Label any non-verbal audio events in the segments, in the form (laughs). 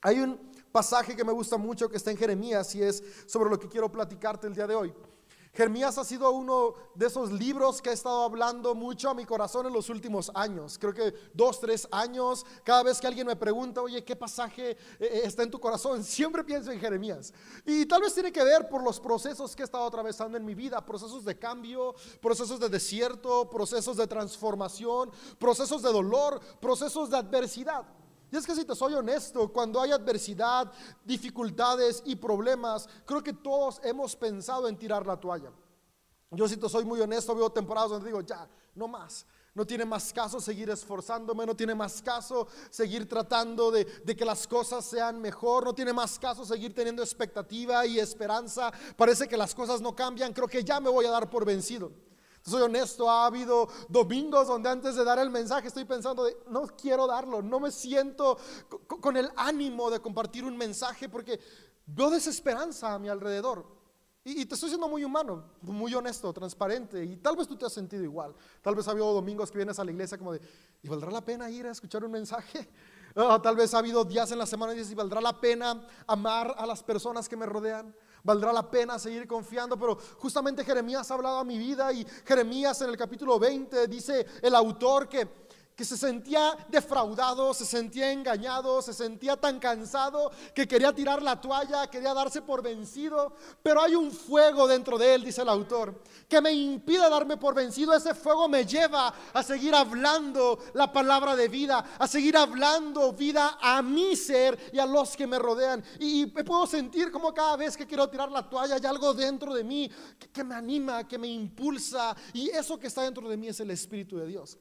Hay un pasaje que me gusta mucho que está en Jeremías y es sobre lo que quiero platicarte el día de hoy. Jeremías ha sido uno de esos libros que ha estado hablando mucho a mi corazón en los últimos años. Creo que dos, tres años. Cada vez que alguien me pregunta, oye, ¿qué pasaje eh, eh, está en tu corazón? Siempre pienso en Jeremías. Y tal vez tiene que ver por los procesos que he estado atravesando en mi vida. Procesos de cambio, procesos de desierto, procesos de transformación, procesos de dolor, procesos de adversidad. Y es que si te soy honesto, cuando hay adversidad, dificultades y problemas, creo que todos hemos pensado en tirar la toalla. Yo si te soy muy honesto, veo temporadas donde digo, ya, no más. No tiene más caso seguir esforzándome, no tiene más caso seguir tratando de, de, que las cosas sean mejor, no tiene más caso seguir teniendo expectativa y esperanza. Parece que las cosas no cambian, creo que ya me voy a dar por vencido. Soy honesto, ha habido domingos donde antes de dar el mensaje estoy pensando de, no quiero darlo, no me siento con el ánimo de compartir un mensaje porque veo desesperanza a mi alrededor. Y, te estoy siendo muy humano, muy honesto, transparente. Y tal vez tú te has sentido igual. Tal vez ha habido domingos que vienes a la iglesia como de, ¿y valdrá la pena ir a escuchar un mensaje? (laughs) Ah, tal vez ha habido días en la semana y dices, ¿y valdrá la pena amar a las personas que me rodean? Valdrá la pena seguir confiando, pero justamente Jeremías ha hablado a mi vida y Jeremías en el capítulo 20 dice el autor que que se sentía defraudado, se sentía engañado, se sentía tan cansado que quería tirar la toalla, quería darse por vencido, pero hay un fuego dentro de él, dice el autor, que me impide darme por vencido. Ese fuego me lleva a seguir hablando la palabra de vida, a seguir hablando vida a mi ser y a los que me rodean. Y, puedo sentir como cada vez que quiero tirar la toalla hay algo dentro de mí que me anima, que me impulsa. Y eso que está dentro de mí es el Espíritu de Dios.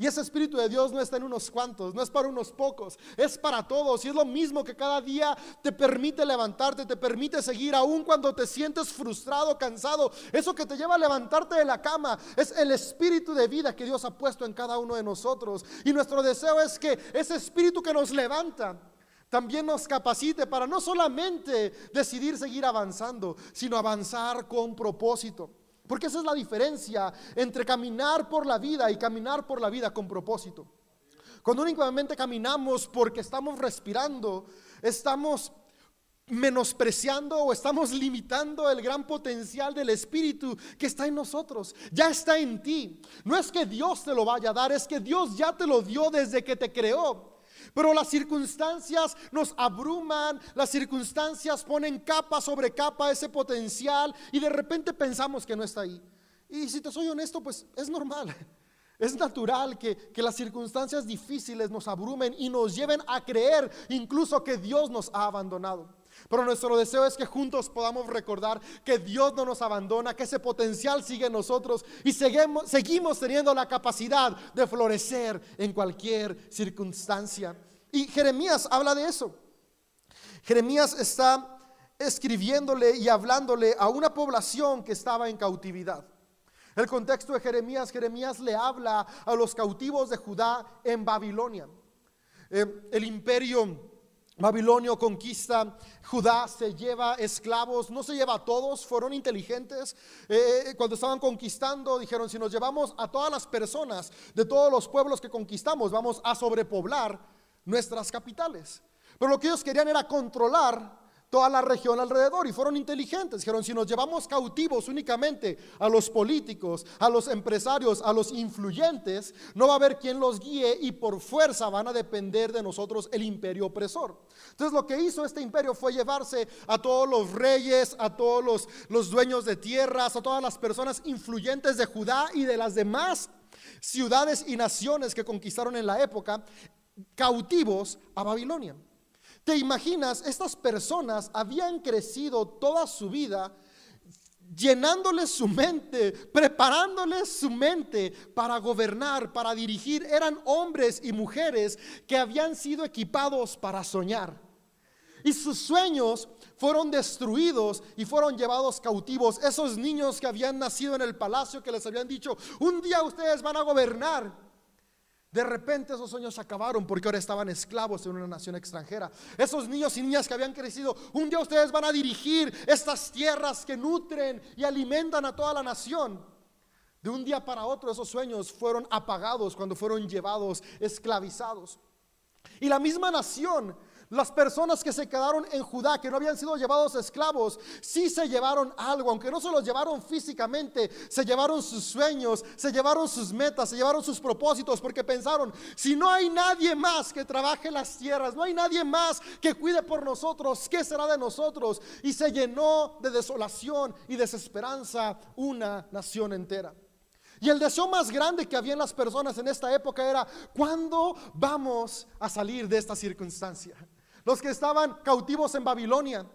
Y ese Espíritu de Dios no está en unos cuantos, no es para unos pocos, es para todos. Y es lo mismo que cada día te permite levantarte, te permite seguir, aun cuando te sientes frustrado, cansado. Eso que te lleva a levantarte de la cama es el Espíritu de vida que Dios ha puesto en cada uno de nosotros. Y nuestro deseo es que ese Espíritu que nos levanta, también nos capacite para no solamente decidir seguir avanzando, sino avanzar con propósito. Porque esa es la diferencia entre caminar por la vida y caminar por la vida con propósito. Cuando únicamente caminamos porque estamos respirando, estamos menospreciando o estamos limitando el gran potencial del Espíritu que está en nosotros. Ya está en ti. No es que Dios te lo vaya a dar, es que Dios ya te lo dio desde que te creó. Pero las circunstancias nos abruman, las circunstancias ponen capa sobre capa ese potencial y de repente pensamos que no está ahí. Y si te soy honesto, pues es normal. (laughs) Es natural que, que, las circunstancias difíciles nos abrumen y nos lleven a creer incluso que Dios nos ha abandonado. Pero nuestro deseo es que juntos podamos recordar que Dios no nos abandona, que ese potencial sigue en nosotros y seguimos, teniendo la capacidad de florecer en cualquier circunstancia. Y Jeremías habla de eso. Jeremías está escribiéndole y hablándole a una población que estaba en cautividad. El contexto de Jeremías, Jeremías le habla a los cautivos de Judá en Babilonia. Eh, el imperio Babilonio conquista, Judá se lleva esclavos, no se lleva a todos, fueron inteligentes. Eh, eh, cuando estaban conquistando, dijeron, si nos llevamos a todas las personas de todos los pueblos que conquistamos, vamos a sobrepoblar nuestras capitales. Pero lo que ellos querían era controlar toda la región alrededor y fueron inteligentes. Dijeron, si nos llevamos cautivos únicamente a los políticos, a los empresarios, a los influyentes, no va a haber quien los guíe y por fuerza van a depender de nosotros el imperio opresor. Entonces lo que hizo este imperio fue llevarse a todos los reyes, a todos los, los dueños de tierras, a todas las personas influyentes de Judá y de las demás ciudades y naciones que conquistaron en la época, cautivos a Babilonia. ¿Te imaginas? Estas personas habían crecido toda su vida llenándoles su mente, preparándoles su mente para gobernar, para dirigir. Eran hombres y mujeres que habían sido equipados para soñar. Y sus sueños fueron destruidos y fueron llevados cautivos. Esos niños que habían nacido en el palacio, que les habían dicho, un día ustedes van a gobernar de repente esos sueños se acabaron porque ahora estaban esclavos en una nación extranjera. Esos niños y niñas que habían crecido, un día ustedes van a dirigir estas tierras que nutren y alimentan a toda la nación. De un día para otro esos sueños fueron apagados cuando fueron llevados esclavizados. Y la misma nación Las personas que se quedaron en Judá, que no habían sido llevados esclavos, sí se llevaron algo, aunque no se los llevaron físicamente, se llevaron sus sueños, se llevaron sus metas, se llevaron sus propósitos, porque pensaron, si no hay nadie más que trabaje las tierras, no hay nadie más que cuide por nosotros, ¿qué será de nosotros? Y se llenó de desolación y desesperanza una nación entera. Y el deseo más grande que había en las personas en esta época era, ¿cuándo vamos a salir de esta circunstancia? Los que estaban cautivos en Babilonia,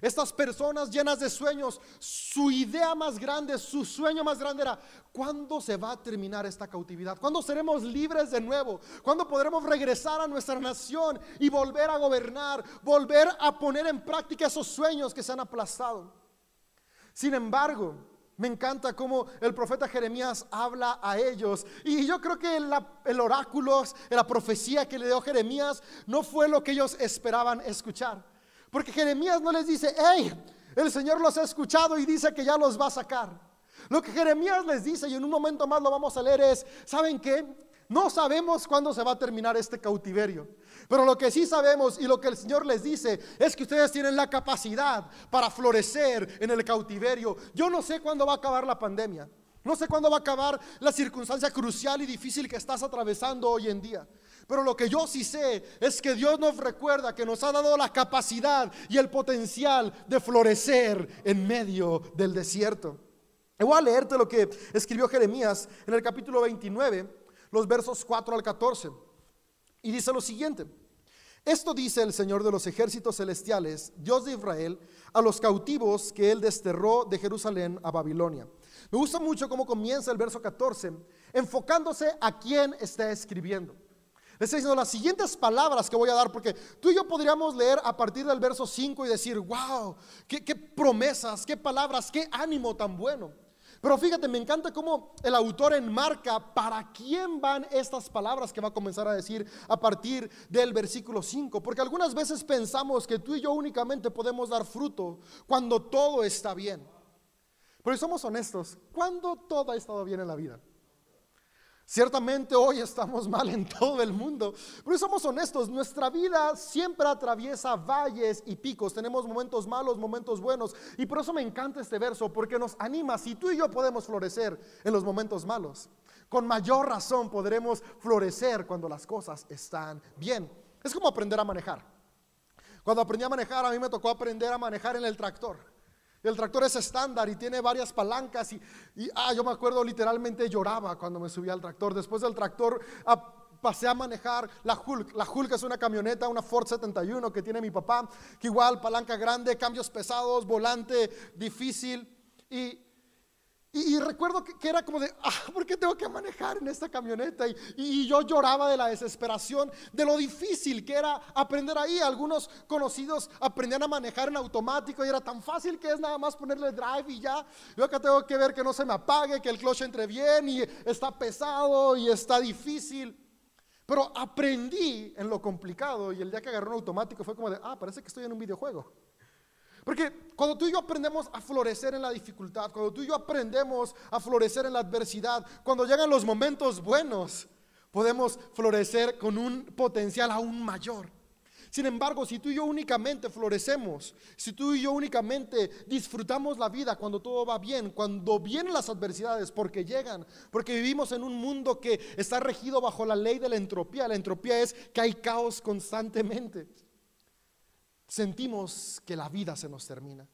estas personas llenas de sueños, su idea más grande, su sueño más grande era, ¿cuándo se va a terminar esta cautividad? ¿Cuándo seremos libres de nuevo? ¿Cuándo podremos regresar a nuestra nación y volver a gobernar, volver a poner en práctica esos sueños que se han aplastado? Sin embargo, me encanta cómo el profeta Jeremías habla a ellos. Y yo creo que el oráculo, la profecía que le dio Jeremías no fue lo que ellos esperaban escuchar. Porque Jeremías no les dice, hey, el Señor los ha escuchado y dice que ya los va a sacar. Lo que Jeremías les dice, y en un momento más lo vamos a leer, es, ¿saben qué? No sabemos cuándo se va a terminar este cautiverio. Pero lo que sí sabemos y lo que el Señor les dice es que ustedes tienen la capacidad para florecer en el cautiverio. Yo no sé cuándo va a acabar la pandemia. No sé cuándo va a acabar la circunstancia crucial y difícil que estás atravesando hoy en día. Pero lo que yo sí sé es que Dios nos recuerda que nos ha dado la capacidad y el potencial de florecer en medio del desierto. voy a leerte lo que escribió Jeremías en el capítulo 29, los versos 4 al 14. Y dice lo siguiente. Esto dice el Señor de los ejércitos celestiales, Dios de Israel, a los cautivos que él desterró de Jerusalén a Babilonia. Me gusta mucho cómo comienza el verso 14, enfocándose a quién está escribiendo. Le está diciendo las siguientes palabras que voy a dar, porque tú y yo podríamos leer a partir del verso 5 y decir, wow, qué, qué promesas, qué palabras, qué ánimo tan bueno. Pero fíjate, me encanta cómo el autor enmarca para quién van estas palabras que va a comenzar a decir a partir del versículo 5. Porque algunas veces pensamos que tú y yo únicamente podemos dar fruto cuando todo está bien. Pero somos honestos, ¿cuándo todo ha estado bien en la vida? Ciertamente hoy estamos (laughs) mal en todo el mundo, pero somos honestos, nuestra vida siempre atraviesa valles y picos, tenemos momentos malos, momentos buenos, y por eso me encanta este verso, porque nos anima, si tú y yo podemos florecer en los momentos malos, con mayor razón podremos florecer cuando las cosas están bien. Es como aprender a manejar. Cuando aprendí a manejar, a mí me tocó aprender a manejar en el tractor. El tractor es estándar y tiene varias palancas y, ah, yo me acuerdo literalmente lloraba cuando me subía al tractor. Después del tractor ah, pasé a manejar la Hulk. La Hulk es una camioneta, una Ford 71 que tiene mi papá, que igual palanca grande, cambios pesados, volante difícil y y, recuerdo que, era como de, ah, ¿por qué tengo que manejar en esta camioneta? Y, yo lloraba de la desesperación, de lo difícil que era aprender ahí. Algunos conocidos aprendían a manejar en automático y era tan fácil que es nada más ponerle drive y ya. Yo acá tengo que ver que no se me apague, que el clutch entre bien y está pesado y está difícil. Pero aprendí en lo complicado y el día que agarré un automático fue como de, ah, parece que estoy en un videojuego. Porque cuando tú y yo aprendemos a florecer en la dificultad, cuando tú y yo aprendemos a florecer en la adversidad, cuando llegan los momentos buenos, podemos florecer con un potencial aún mayor. Sin embargo, si tú y yo únicamente florecemos, si tú y yo únicamente disfrutamos la vida cuando todo va bien, cuando vienen las adversidades, porque llegan, porque vivimos en un mundo que está regido bajo la ley de la entropía. La entropía es que hay caos constantemente sentimos que la vida se nos termina.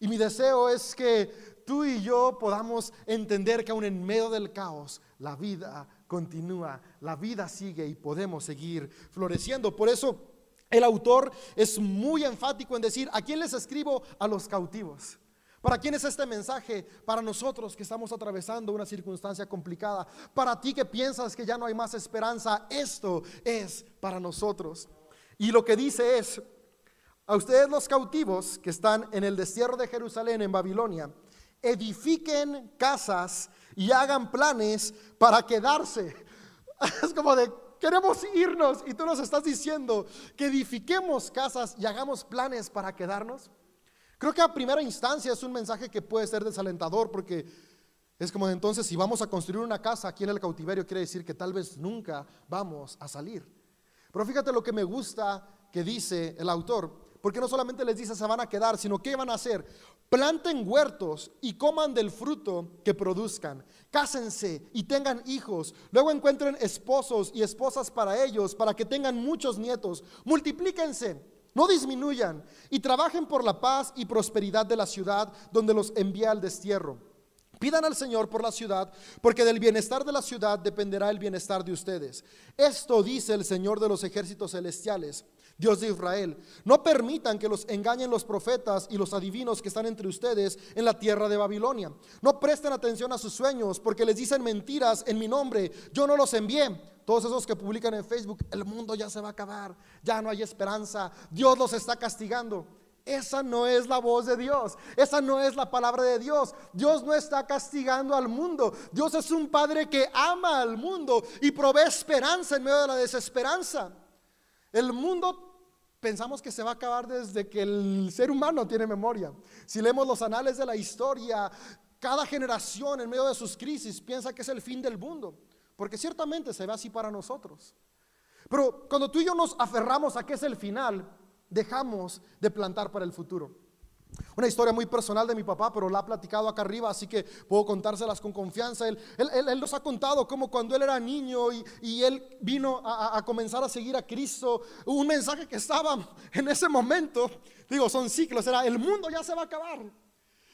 Y mi deseo es que tú y yo podamos entender que aún en medio del caos, la vida continúa, la vida sigue y podemos seguir floreciendo. Por eso el autor es muy enfático en decir, ¿a quién les escribo? A los cautivos. ¿Para quién es este mensaje? Para nosotros que estamos atravesando una circunstancia complicada. Para ti que piensas que ya no hay más esperanza, esto es para nosotros. Y lo que dice es, a ustedes los cautivos que están en el destierro de Jerusalén, en Babilonia, edifiquen casas y hagan planes para quedarse. (laughs) Es como de, queremos irnos y tú nos estás diciendo que edifiquemos casas y hagamos planes para quedarnos. Creo que a primera instancia es un mensaje que puede ser desalentador porque es como entonces si vamos a construir una casa aquí en el cautiverio quiere decir que tal vez nunca vamos a salir. Pero fíjate lo que me gusta que dice el autor, porque no solamente les dice se van a quedar, sino qué van a hacer. Planten huertos y coman del fruto que produzcan. Cásense y tengan hijos. Luego encuentren esposos y esposas para ellos, para que tengan muchos nietos. Multiplíquense, no disminuyan y trabajen por la paz y prosperidad de la ciudad donde los envía al destierro. Pidan al Señor por la ciudad, porque del bienestar de la ciudad dependerá el bienestar de ustedes. Esto dice el Señor de los ejércitos celestiales, Dios de Israel. No permitan que los engañen los profetas y los adivinos que están entre ustedes en la tierra de Babilonia. No presten atención a sus sueños, porque les dicen mentiras en mi nombre. Yo no los envié. Todos esos que publican en Facebook, el mundo ya se va a acabar, ya no hay esperanza, Dios los está castigando. Esa no es la voz de Dios. Esa no es la palabra de Dios. Dios no está castigando al mundo. Dios es un Padre que ama al mundo y provee esperanza en medio de la desesperanza. El mundo pensamos que se va a acabar desde que el ser humano tiene memoria. Si leemos los anales de la historia, cada generación en medio de sus crisis piensa que es el fin del mundo. Porque ciertamente se ve así para nosotros. Pero cuando tú y yo nos aferramos a que es el final, dejamos de plantar para el futuro. Una historia muy personal de mi papá, pero la ha platicado acá arriba, así que puedo contárselas con confianza. Él, él, nos ha contado cómo cuando él era niño y, él vino a, a, comenzar a seguir a Cristo, un mensaje que estaba en ese momento, digo, son ciclos, era el mundo ya se va a acabar.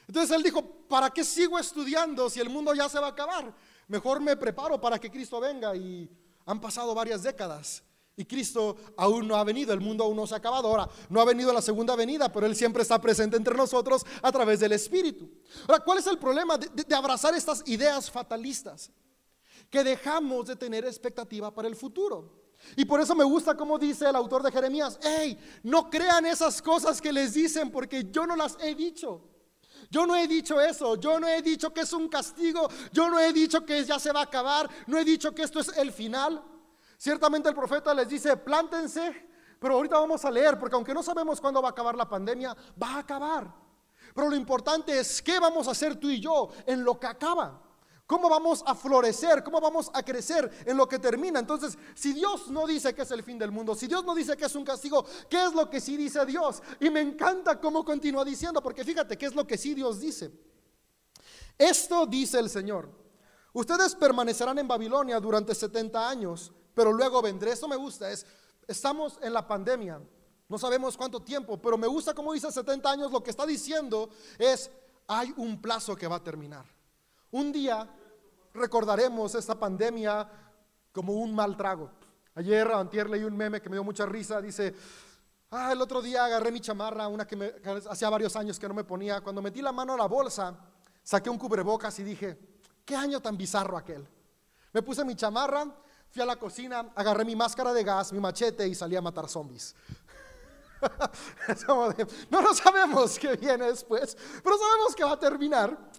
Entonces él dijo, ¿para qué sigo estudiando si el mundo ya se va a acabar? Mejor me preparo para que Cristo venga y han pasado varias décadas. Y Cristo aún no ha venido, el mundo aún no se ha acabado. Ahora, no ha venido la segunda venida, pero Él siempre está presente entre nosotros a través del Espíritu. Ahora, ¿cuál es el problema de, abrazar estas ideas fatalistas? Que dejamos de tener expectativa para el futuro. Y por eso me gusta como dice el autor de Jeremías, hey, no crean esas cosas que les dicen porque yo no las he dicho. Yo no he dicho eso, yo no he dicho que es un castigo, yo no he dicho que ya se va a acabar, no he dicho que esto es el final. Ciertamente el profeta les dice, plántense, pero ahorita vamos a leer, porque aunque no sabemos cuándo va a acabar la pandemia, va a acabar. Pero lo importante es qué vamos a hacer tú y yo en lo que acaba. ¿Cómo vamos a florecer? ¿Cómo vamos a crecer en lo que termina? Entonces, si Dios no dice que es el fin del mundo, si Dios no dice que es un castigo, ¿qué es lo que sí dice Dios? Y me encanta cómo continúa diciendo, porque fíjate, ¿qué es lo que sí Dios dice? Esto dice el Señor. Ustedes permanecerán en Babilonia durante 70 años pero luego vendré. Eso me gusta, es, estamos en la pandemia, no sabemos cuánto tiempo, pero me gusta como dice 70 años, lo que está diciendo es, hay un plazo que va a terminar. Un día recordaremos esta pandemia como un mal trago. Ayer, antier leí un meme que me dio mucha risa, dice, ah, el otro día agarré mi chamarra, una que, me, hacía varios años que no me ponía, cuando metí la mano a la bolsa, saqué un cubrebocas y dije, qué año tan bizarro aquel. Me puse mi chamarra, Fui a la cocina, agarré mi máscara de gas, mi machete y salí a matar zombies. (laughs) no lo sabemos qué viene después, pero sabemos que va a terminar.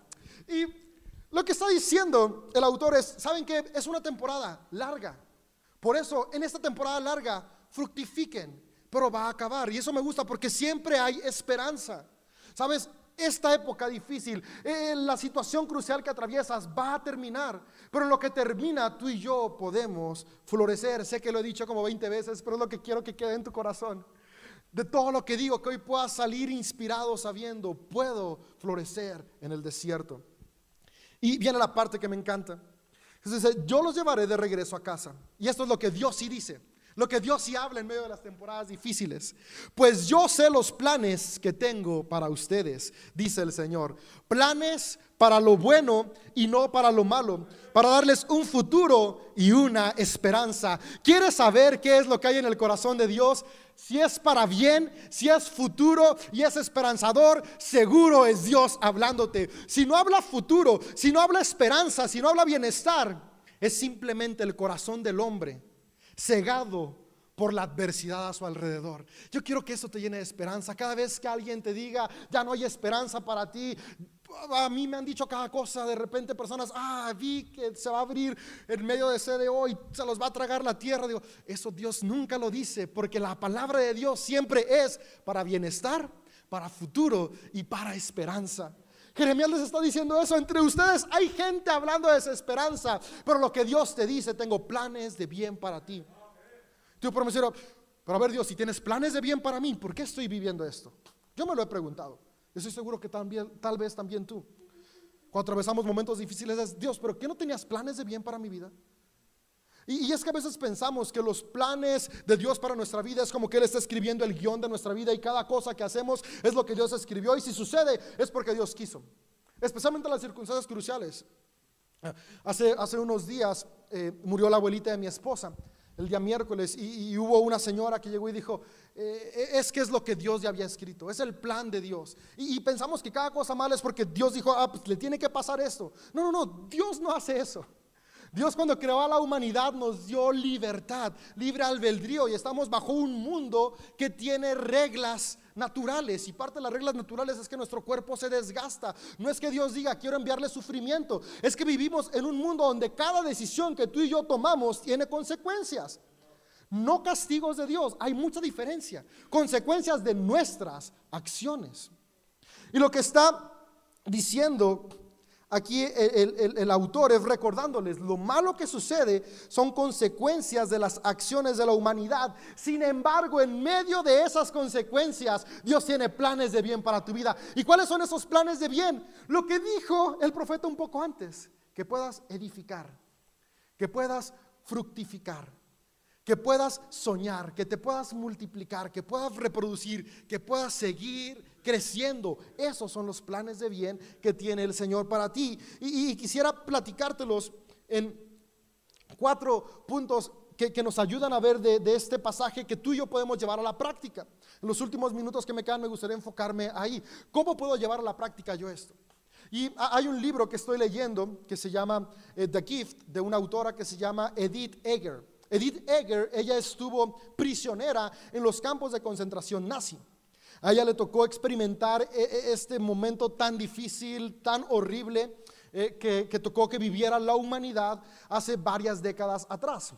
Y lo que está diciendo el autor es, ¿saben qué? Es una temporada larga. Por eso, en esta temporada larga, fructifiquen, pero va a acabar. Y eso me gusta porque siempre hay esperanza. ¿Sabes? Esta época difícil, eh, la situación crucial que atraviesas va a terminar, pero en lo que termina tú y yo podemos florecer. Sé que lo he dicho como 20 veces, pero es lo que quiero que quede en tu corazón. De todo lo que digo, que hoy puedas salir inspirado sabiendo, puedo florecer en el desierto. Y viene la parte que me encanta. Dice, yo los llevaré de regreso a casa. Y esto es lo que Dios sí dice. Lo que Dios sí habla en medio de las temporadas difíciles. Pues yo sé los planes que tengo para ustedes, dice el Señor. Planes para lo bueno y no para lo malo, para darles un futuro y una esperanza. ¿Quieres saber qué es lo que hay en el corazón de Dios? Si es para bien, si es futuro y es esperanzador, seguro es Dios hablándote. Si no habla futuro, si no habla esperanza, si no habla bienestar, es simplemente el corazón del hombre cegado por la adversidad a su alrededor. Yo quiero que eso te llene de esperanza. Cada vez que alguien te diga, ya no hay esperanza para ti, a mí me han dicho cada cosa, de repente personas, ah, vi que se va a abrir en medio de sede hoy, se los va a tragar la tierra. Digo, eso Dios nunca lo dice, porque la palabra de Dios siempre es para bienestar, para futuro y para esperanza. Jeremías les está diciendo eso. Entre ustedes hay gente hablando de desesperanza, pero lo que Dios te dice, tengo planes de bien para ti. Tu promesero, Pero a ver Dios, si tienes planes de bien para mí, ¿por qué estoy viviendo esto? Yo me lo he preguntado. Estoy seguro que también, tal vez también tú. Cuando atravesamos momentos difíciles es, Dios, pero ¿qué no tenías planes de bien para mi vida? Y, es que a veces pensamos que los planes de Dios para nuestra vida es como que Él está escribiendo el guion de nuestra vida y cada cosa que hacemos es lo que Dios escribió y si sucede es porque Dios quiso. Especialmente en las circunstancias cruciales. Hace, hace unos días eh, murió la abuelita de mi esposa el día miércoles y, hubo una señora que llegó y dijo, eh, es que es lo que Dios ya había escrito, es el plan de Dios. Y, pensamos que cada cosa mala es porque Dios dijo, ah, pues le tiene que pasar esto. No, no, no, Dios no hace eso. Dios cuando creó a la humanidad nos dio libertad, libre albedrío y estamos bajo un mundo que tiene reglas naturales y parte de las reglas naturales es que nuestro cuerpo se desgasta. No es que Dios diga quiero enviarle sufrimiento, es que vivimos en un mundo donde cada decisión que tú y yo tomamos tiene consecuencias. No castigos de Dios, hay mucha diferencia, consecuencias de nuestras acciones. Y lo que está diciendo aquí el, autor es recordándoles lo malo que sucede son consecuencias de las acciones de la humanidad. Sin embargo, en medio de esas consecuencias, Dios tiene planes de bien para tu vida. ¿Y cuáles son esos planes de bien? Lo que dijo el profeta un poco antes, que puedas edificar, que puedas fructificar que puedas soñar, que te puedas multiplicar, que puedas reproducir, que puedas seguir creciendo. Esos son los planes de bien que tiene el Señor para ti. Y, quisiera platicártelos en cuatro puntos que, nos ayudan a ver de, de, este pasaje que tú y yo podemos llevar a la práctica. En los últimos minutos que me quedan me gustaría enfocarme ahí. ¿Cómo puedo llevar a la práctica yo esto? Y hay un libro que estoy leyendo que se llama eh, The Gift, de una autora que se llama Edith Egger. Edith Egger, ella estuvo prisionera en los campos de concentración nazi. A ella le tocó experimentar eh, eh, este momento tan difícil, tan horrible, eh, que, tocó que viviera la humanidad hace varias décadas atrás.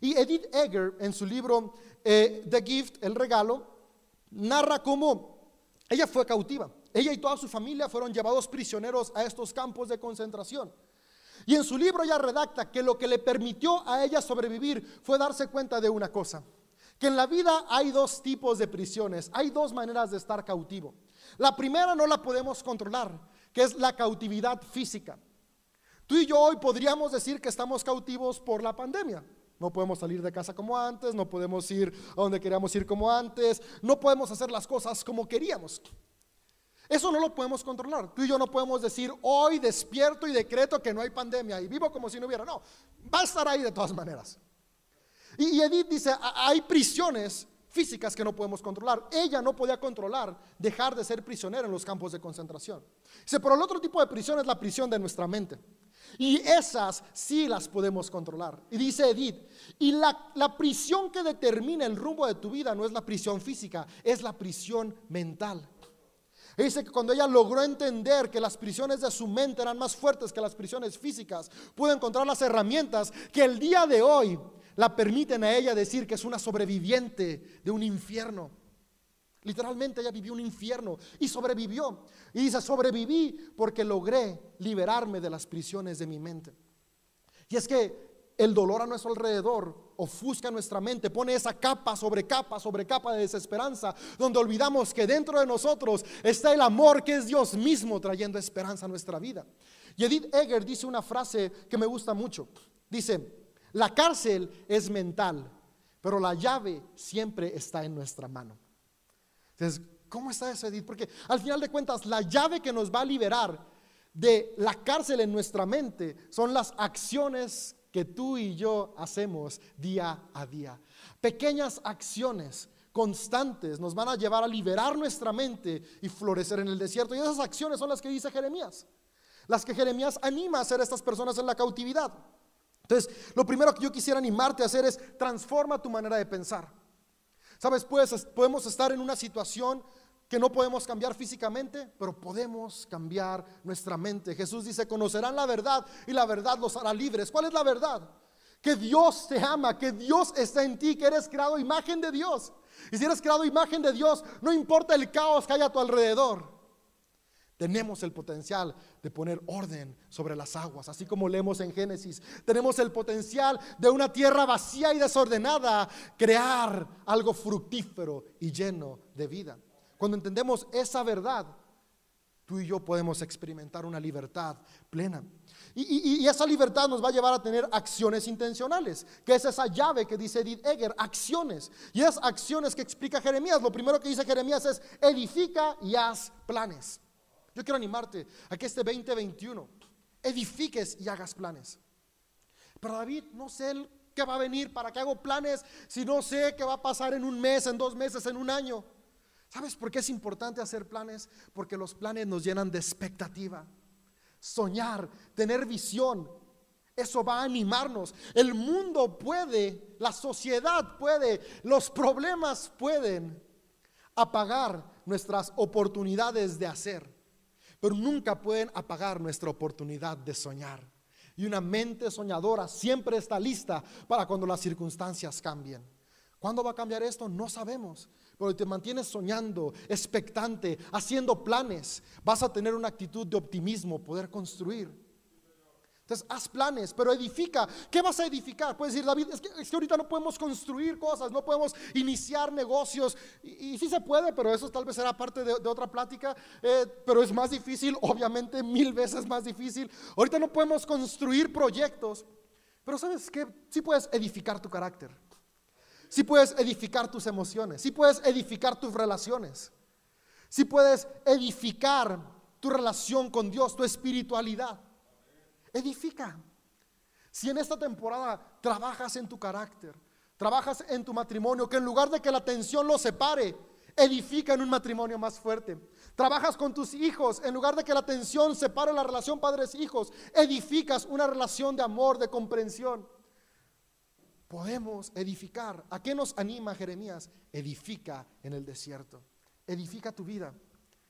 Y Edith Egger, en su libro The Gift, El Regalo, narra cómo ella fue cautiva. Ella y toda su familia fueron llevados prisioneros a estos campos de concentración. Y en su libro ella redacta que lo que le permitió a ella sobrevivir fue darse cuenta de una cosa, que en la vida hay dos tipos de prisiones, hay dos maneras de estar cautivo. La primera no la podemos controlar, que es la cautividad física. Tú y yo hoy podríamos decir que estamos cautivos por la pandemia. No podemos salir de casa como antes, no podemos ir a donde queríamos ir como antes, no podemos hacer las cosas como queríamos. Eso no lo podemos controlar. Tú y yo no podemos decir hoy despierto y decreto que no hay pandemia y vivo como si no hubiera. No, va a estar ahí de todas maneras. Y Edith dice, hay prisiones físicas que no podemos controlar. Ella no podía controlar dejar de ser prisionera en los campos de concentración. Dice, pero el otro tipo de prisión es la prisión de nuestra mente. Y esas sí las podemos controlar. Y dice Edith, y la, la prisión que determina el rumbo de tu vida no es la prisión física, es la prisión mental. Dice que cuando ella logró entender que las prisiones de su mente eran más fuertes que las prisiones físicas, pudo encontrar las herramientas que el día de hoy la permiten a ella decir que es una sobreviviente de un infierno. Literalmente ella vivió un infierno y sobrevivió. Y dice, sobreviví porque logré liberarme de las prisiones de mi mente. Y es que el dolor a nuestro alrededor ofusca nuestra mente, pone esa capa sobre capa sobre capa de desesperanza, donde olvidamos que dentro de nosotros está el amor que es Dios mismo trayendo esperanza a nuestra vida. Y Edith Egger dice una frase que me gusta mucho. Dice, la cárcel es mental, pero la llave siempre está en nuestra mano. Entonces, ¿cómo está eso, Edith? Porque al final de cuentas, la llave que nos va a liberar de la cárcel en nuestra mente son las acciones que tú y yo hacemos día a día. Pequeñas acciones constantes nos van a llevar a liberar nuestra mente y florecer en el desierto. Y esas acciones son las que dice Jeremías. Las que Jeremías anima a hacer estas personas en la cautividad. Entonces, lo primero que yo quisiera animarte a hacer es transforma tu manera de pensar. Sabes, pues, podemos estar en una situación que no podemos cambiar físicamente, pero podemos cambiar nuestra mente. Jesús dice, conocerán la verdad y la verdad los hará libres. ¿Cuál es la verdad? Que Dios te ama, que Dios está en ti, que eres creado imagen de Dios. Y si eres creado imagen de Dios, no importa el caos que haya a tu alrededor. Tenemos el potencial de poner orden sobre las aguas, así como leemos en Génesis. Tenemos el potencial de una tierra vacía y desordenada, crear algo fructífero y lleno de vida. Cuando entendemos esa verdad, tú y yo podemos experimentar una libertad plena. Y, esa libertad nos va a llevar a tener acciones intencionales, que es esa llave que dice Edith Egger, acciones. Y esas acciones que explica Jeremías, lo primero que dice Jeremías es edifica y haz planes. Yo quiero animarte a que este 2021 edifiques y hagas planes. Pero David, no sé qué va a venir, para qué hago planes si no sé qué va a pasar en un mes, en dos meses, en un año. ¿Sabes por qué es importante hacer planes? Porque los planes nos llenan de expectativa soñar, tener visión. Eso va a animarnos. El mundo puede, la sociedad puede, los problemas pueden apagar nuestras oportunidades de hacer, pero nunca pueden apagar nuestra oportunidad de soñar. Y una mente soñadora siempre está lista para cuando las circunstancias cambien. ¿Cuándo va a cambiar esto? No sabemos. Pero te mantienes soñando, expectante, haciendo planes, vas a tener una actitud de optimismo, poder construir. Entonces, haz planes, pero edifica. ¿Qué vas a edificar? Puedes decir, David, es que, es que ahorita no podemos construir cosas, no podemos iniciar negocios. Y, sí se puede, pero eso tal vez será parte de, otra plática. Eh, pero es más difícil, obviamente mil veces más difícil. Ahorita no podemos construir proyectos. Pero sabes que sí puedes edificar tu carácter. Si puedes edificar tus emociones, si puedes edificar tus relaciones, si puedes edificar tu relación con Dios, tu espiritualidad. Edifica. Si en esta temporada trabajas en tu carácter, trabajas en tu matrimonio, que en lugar de que la tensión lo separe, edifica en un matrimonio más fuerte. Trabajas con tus hijos, en lugar de que la tensión separe la relación padres-hijos, edificas una relación de amor, de comprensión podemos edificar. ¿A qué nos anima Jeremías? Edifica en el desierto. Edifica tu vida.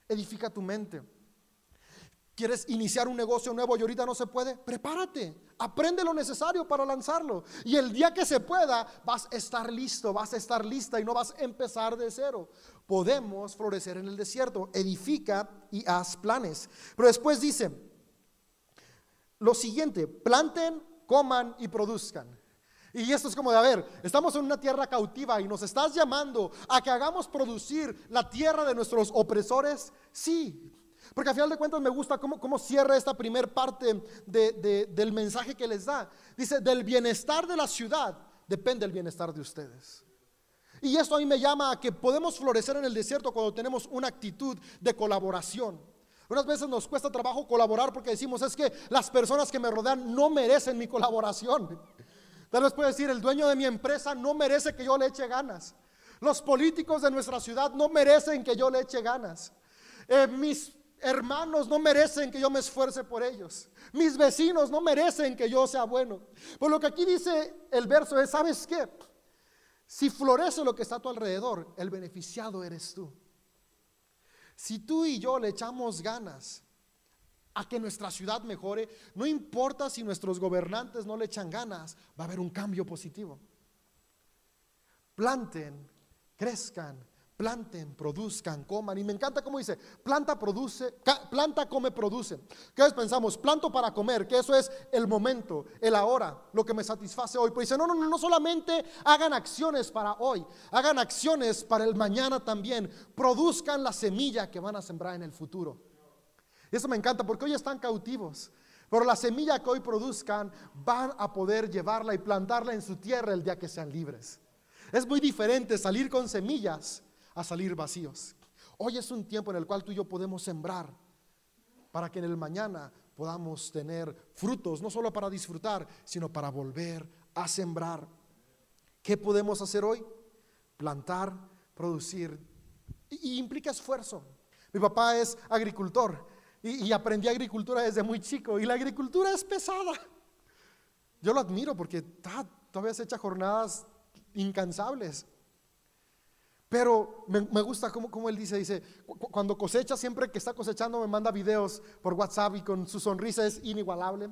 Edifica tu mente. ¿Quieres iniciar un negocio nuevo y ahorita no se puede? Prepárate, aprende lo necesario para lanzarlo. Y el día que se pueda, vas a estar listo, vas a estar lista y no vas a empezar de cero. Podemos florecer en el desierto. Edifica y haz planes. Pero después dice lo siguiente, planten, coman y produzcan. Y esto es como de, a ver, estamos en una tierra cautiva y nos estás llamando a que hagamos producir la tierra de nuestros opresores. Sí, porque al final de cuentas me gusta cómo, cómo cierra esta primer parte del mensaje que les da. Dice, del bienestar de la ciudad depende el bienestar de ustedes. Y esto a mí me llama a que podemos florecer en el desierto cuando tenemos una actitud de colaboración. Unas veces nos cuesta trabajo colaborar porque decimos es que las personas que me rodean no merecen mi colaboración. Tal vez puede decir, el dueño de mi empresa no merece que yo le eche ganas. Los políticos de nuestra ciudad no merecen que yo le eche ganas. Eh, mis hermanos no merecen que yo me esfuerce por ellos. Mis vecinos no merecen que yo sea bueno. Por lo que aquí dice el verso es, ¿sabes qué? Si florece lo que está a tu alrededor, el beneficiado eres tú. Si tú y yo le echamos ganas a que nuestra ciudad mejore, no importa si nuestros gobernantes no le echan ganas, va a haber un cambio positivo. Planten, crezcan, planten, produzcan, coman. Y me encanta cómo dice, planta, produce, planta, come, produce. ¿Qué es? Pensamos, planto para comer, que eso es el momento, el ahora, lo que me satisface hoy. Pues dice, no, no, no, no solamente hagan acciones para hoy, hagan acciones para el mañana también. Produzcan la semilla que van a sembrar en el futuro. Y eso me encanta porque hoy están cautivos. Pero la semilla que hoy produzcan van a poder llevarla y plantarla en su tierra el día que sean libres. Es muy diferente salir con semillas a salir vacíos. Hoy es un tiempo en el cual tú y yo podemos sembrar para que en el mañana podamos tener frutos, no solo para disfrutar, sino para volver a sembrar. ¿Qué podemos hacer hoy? Plantar, producir. Y, implica esfuerzo. Mi papá es agricultor y, aprendí agricultura desde muy chico. Y la agricultura es pesada. Yo lo admiro porque todavía se echa jornadas incansables. Pero me, gusta como, él dice, dice, cuando cosecha, siempre que está cosechando me manda videos por WhatsApp y con su sonrisa es inigualable,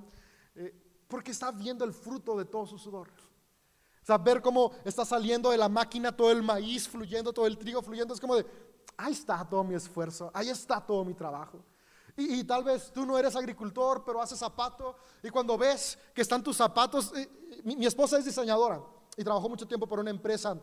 eh, porque está viendo el fruto de todo su sudor. O sea, ver cómo está saliendo de la máquina todo el maíz fluyendo, todo el trigo fluyendo, es como de, ahí está todo mi esfuerzo, ahí está todo mi trabajo. Y, y tal vez tú no eres agricultor, pero haces zapato. Y cuando ves que están tus zapatos, eh, mi, mi esposa es diseñadora y trabajó mucho tiempo por una empresa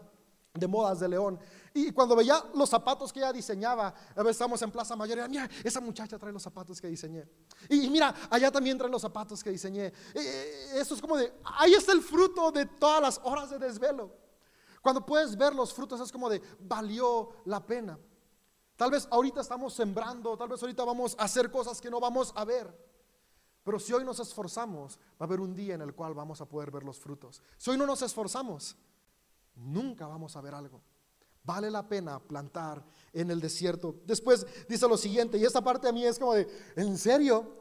de modas de León. Y cuando veía los zapatos que ella diseñaba, a estábamos en Plaza Mayor y mira, esa muchacha trae los zapatos que diseñé. Y, y mira, allá también trae los zapatos que diseñé. Eh, eso es como de, ahí está el fruto de todas las horas de desvelo. Cuando puedes ver los frutos es como de, valió la pena. Tal vez ahorita estamos sembrando, tal vez ahorita vamos a hacer cosas que no vamos a ver. Pero si hoy nos esforzamos, va a haber un día en el cual vamos a poder ver los frutos. Si hoy no nos esforzamos, nunca vamos a ver algo. Vale la pena plantar en el desierto. Después dice lo siguiente, y esta parte a mí es como de, ¿en serio?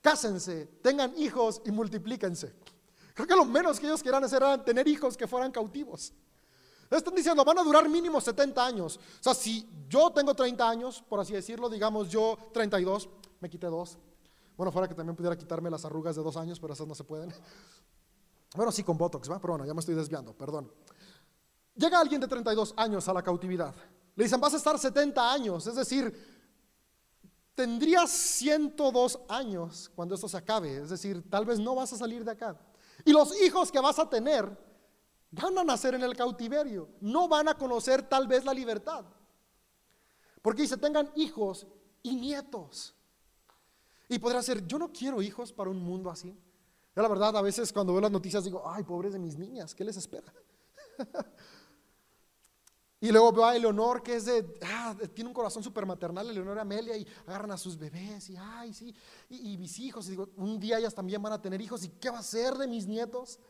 Cásense, tengan hijos y multiplíquense. Creo que lo menos que ellos quieran hacer era tener hijos que fueran cautivos. Están diciendo, van a durar mínimo 70 años. O sea, si yo tengo 30 años, por así decirlo, digamos yo 32, me quité dos. Bueno, fuera que también pudiera quitarme las arrugas de dos años, pero esas no se pueden. Bueno, sí con Botox, ¿va? Pero bueno, ya me estoy desviando, perdón. Llega alguien de 32 años a la cautividad. Le dicen, vas a estar 70 años, es decir, tendrías 102 años cuando esto se acabe, es decir, tal vez no vas a salir de acá. Y los hijos que vas a tener van a nacer en el cautiverio, no van a conocer tal vez la libertad. Porque dice, tengan hijos y nietos. Y podrá ser, yo no quiero hijos para un mundo así. Yo la verdad, a veces cuando veo las noticias digo, ay, pobres de mis niñas, ¿qué les espera? (laughs) y luego veo a Eleonor que es de, ah, tiene un corazón súper maternal, Eleonor y Amelia, y agarran a sus bebés, y ay, sí, y, mis hijos, y digo, un día ellas también van a tener hijos, ¿y qué va a ser de mis nietos?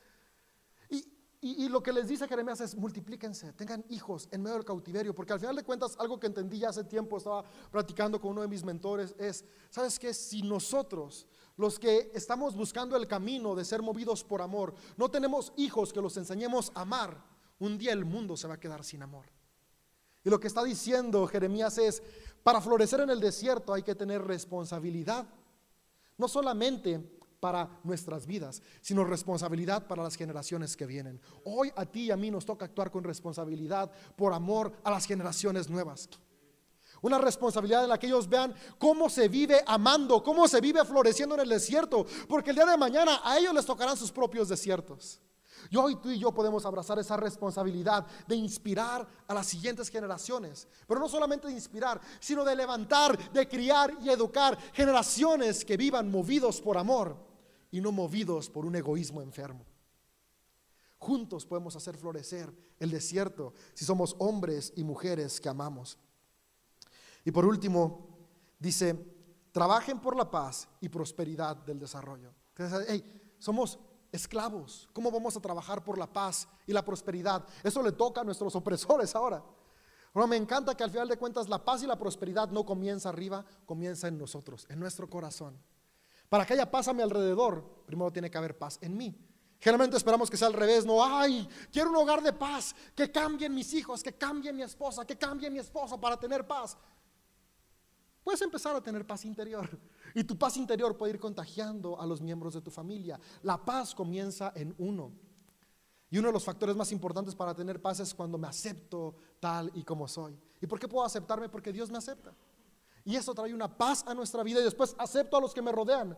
Y, y, y, lo que les dice Jeremías es multiplíquense, tengan hijos en medio del cautiverio, porque al final de cuentas algo que entendí ya hace tiempo, estaba platicando con uno de mis mentores, es, ¿sabes qué? Si nosotros, los que estamos buscando el camino de ser movidos por amor, no tenemos hijos que los enseñemos a amar, un día el mundo se va a quedar sin amor. Y lo que está diciendo Jeremías es, para florecer en el desierto hay que tener responsabilidad, no solamente para nuestras vidas, sino responsabilidad para las generaciones que vienen. Hoy a ti y a mí nos toca actuar con responsabilidad por amor a las generaciones nuevas. Una responsabilidad en la que ellos vean cómo se vive amando, cómo se vive floreciendo en el desierto, porque el día de mañana a ellos les tocarán sus propios desiertos. Y hoy tú y yo podemos abrazar esa responsabilidad de inspirar a las siguientes generaciones. Pero no solamente de inspirar, sino de levantar, de criar y educar generaciones que vivan movidos por amor y no movidos por un egoísmo enfermo. Juntos podemos hacer florecer el desierto si somos hombres y mujeres que amamos. Y por último, dice, trabajen por la paz y prosperidad del desarrollo. Somos esclavos. ¿Cómo vamos a trabajar por la paz y la prosperidad? Eso le toca a nuestros (laughs) opresores ahora. Bueno, me encanta que al final de cuentas la paz y la prosperidad no comienza arriba, comienza en nosotros, en nuestro corazón. Para que haya paz a mi alrededor, primero tiene que haber paz en mí. Generalmente esperamos que sea al revés, no, ay, quiero un hogar de paz, que cambien mis hijos, que cambie mi esposa, que cambie mi esposo para tener paz. Puedes empezar a tener paz interior y tu paz interior puede ir contagiando a los miembros de tu familia. La paz comienza en uno. Y uno de los factores más importantes para tener paz es cuando me acepto tal y como soy. ¿Y por qué puedo aceptarme? Porque Dios me acepta. Y eso trae una paz a nuestra vida y después acepto a los que me rodean.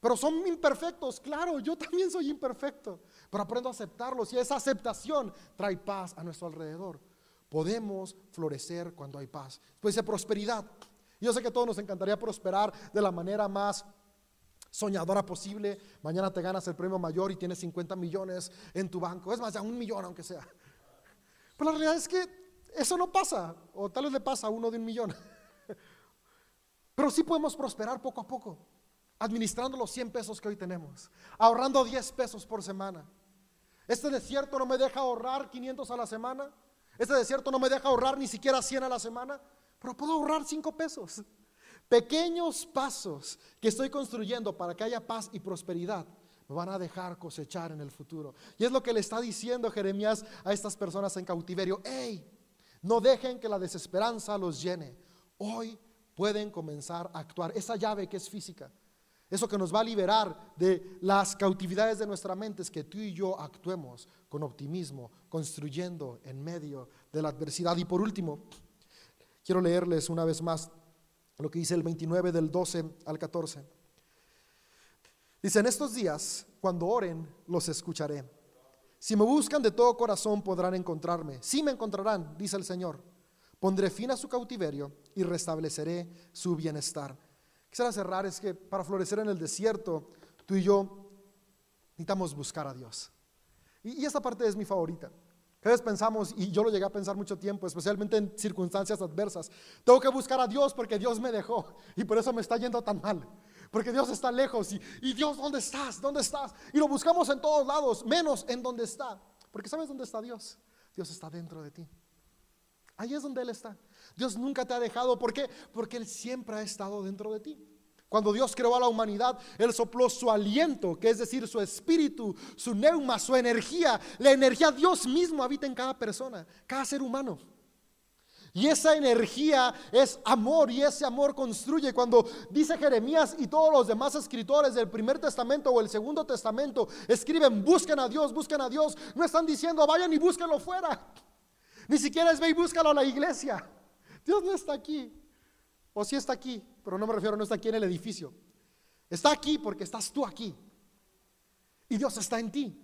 Pero son imperfectos, claro, yo (laughs) también soy imperfecto, pero aprendo a aceptarlos y esa aceptación trae paz a nuestro alrededor. Podemos florecer cuando hay paz. Después dice prosperidad. Yo sé que a todos nos encantaría prosperar de la manera más soñadora posible. Mañana te ganas el premio mayor y tienes 50 millones en tu banco. Es más, ya un millón aunque sea. Pero la realidad es que eso no pasa, o tal vez le pasa a uno de un millón. (laughs) Pero sí podemos prosperar poco a poco, administrando los 100 pesos que hoy tenemos, ahorrando 10 pesos por semana. Este desierto no me deja ahorrar 500 a la semana. Este desierto no me deja ahorrar ni siquiera 100 a la semana, pero puedo ahorrar 5 pesos. Pequeños pasos que estoy construyendo para que haya paz y prosperidad me van a dejar cosechar en el futuro. Y es lo que le está diciendo Jeremías a estas personas en cautiverio. Hey, no dejen que la desesperanza los llene. Hoy pueden comenzar a actuar. Esa llave que es física, eso que nos va a liberar de las cautividades de nuestra mente es que tú y yo actuemos con optimismo, construyendo en medio de la adversidad. Y por último, quiero leerles una vez más lo que dice el 29 del 12 al 14. Dice, en estos días, cuando oren, los escucharé. Si me buscan de todo corazón, podrán encontrarme. Sí me encontrarán, dice el Señor. Pondré fin a su cautiverio y restableceré su bienestar. Quisiera cerrar, es que para florecer en el desierto, tú y yo necesitamos buscar a Dios. Y, y esta parte es mi favorita. A veces pensamos, y yo lo llegué a pensar mucho tiempo, especialmente en circunstancias adversas, tengo que buscar a Dios porque Dios me dejó y por eso me está yendo tan mal. Porque Dios está lejos y, y Dios, ¿dónde estás? ¿Dónde estás? Y lo buscamos en todos lados, menos en donde está. Porque ¿sabes dónde está Dios? Dios está dentro de ti. Ahí es donde Él está. Dios nunca te ha dejado. ¿Por qué? Porque Él siempre ha estado dentro de ti. Cuando Dios creó a la humanidad, Él sopló su aliento, que es decir, su espíritu, su neuma, su energía. La energía Dios mismo habita en cada persona, cada ser humano. Y esa energía es amor y ese amor construye. Cuando dice Jeremías y todos los demás escritores del primer testamento o el segundo testamento escriben, busquen a Dios, busquen a Dios, no están diciendo, vayan y búsquenlo fuera. Ni siquiera es ve y búscalo a la iglesia. Dios no está aquí. O sí está aquí, pero no me refiero, no está aquí en el edificio. Está aquí porque estás tú aquí. Y Dios está en ti.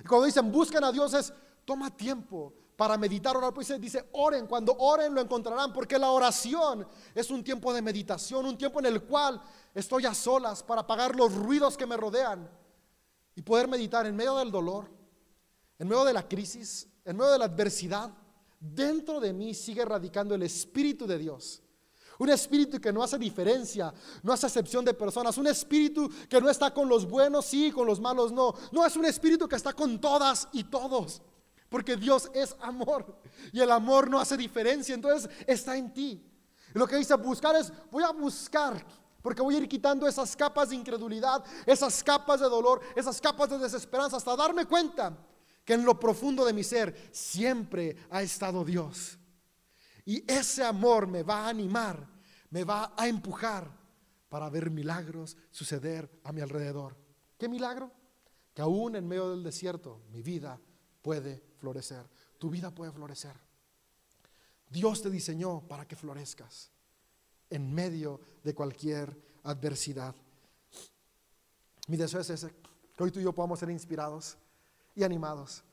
Y cuando dicen busquen a Dios es toma tiempo para meditar, orar, pues dice oren, cuando oren lo encontrarán, porque la oración es un tiempo de meditación, un tiempo en el cual estoy a solas para apagar los ruidos que me rodean y poder meditar en medio del dolor, en medio de la crisis, en medio de la adversidad. Dentro de mí sigue radicando el Espíritu de Dios. Un espíritu que no hace diferencia, no hace excepción de personas. Un espíritu que no está con los buenos, sí, con los malos, no. No es un espíritu que está con todas y todos. Porque Dios es amor. Y el amor no hace diferencia. Entonces está en ti. Lo que dice buscar es, voy a buscar. Porque voy a ir quitando esas capas de incredulidad, esas capas de dolor, esas capas de desesperanza, hasta darme cuenta que en lo profundo de mi ser siempre ha estado Dios. Y ese amor me va a animar, me va a empujar para ver milagros suceder a mi alrededor. ¿Qué milagro? Que aún en medio del desierto mi vida puede florecer, tu vida puede florecer. Dios te diseñó para que florezcas en medio de cualquier adversidad. Mi deseo es ese, que hoy tú y yo podamos ser inspirados y animados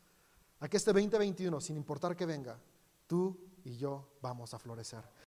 a que este 2021, sin importar que venga, tú y yo vamos a florecer.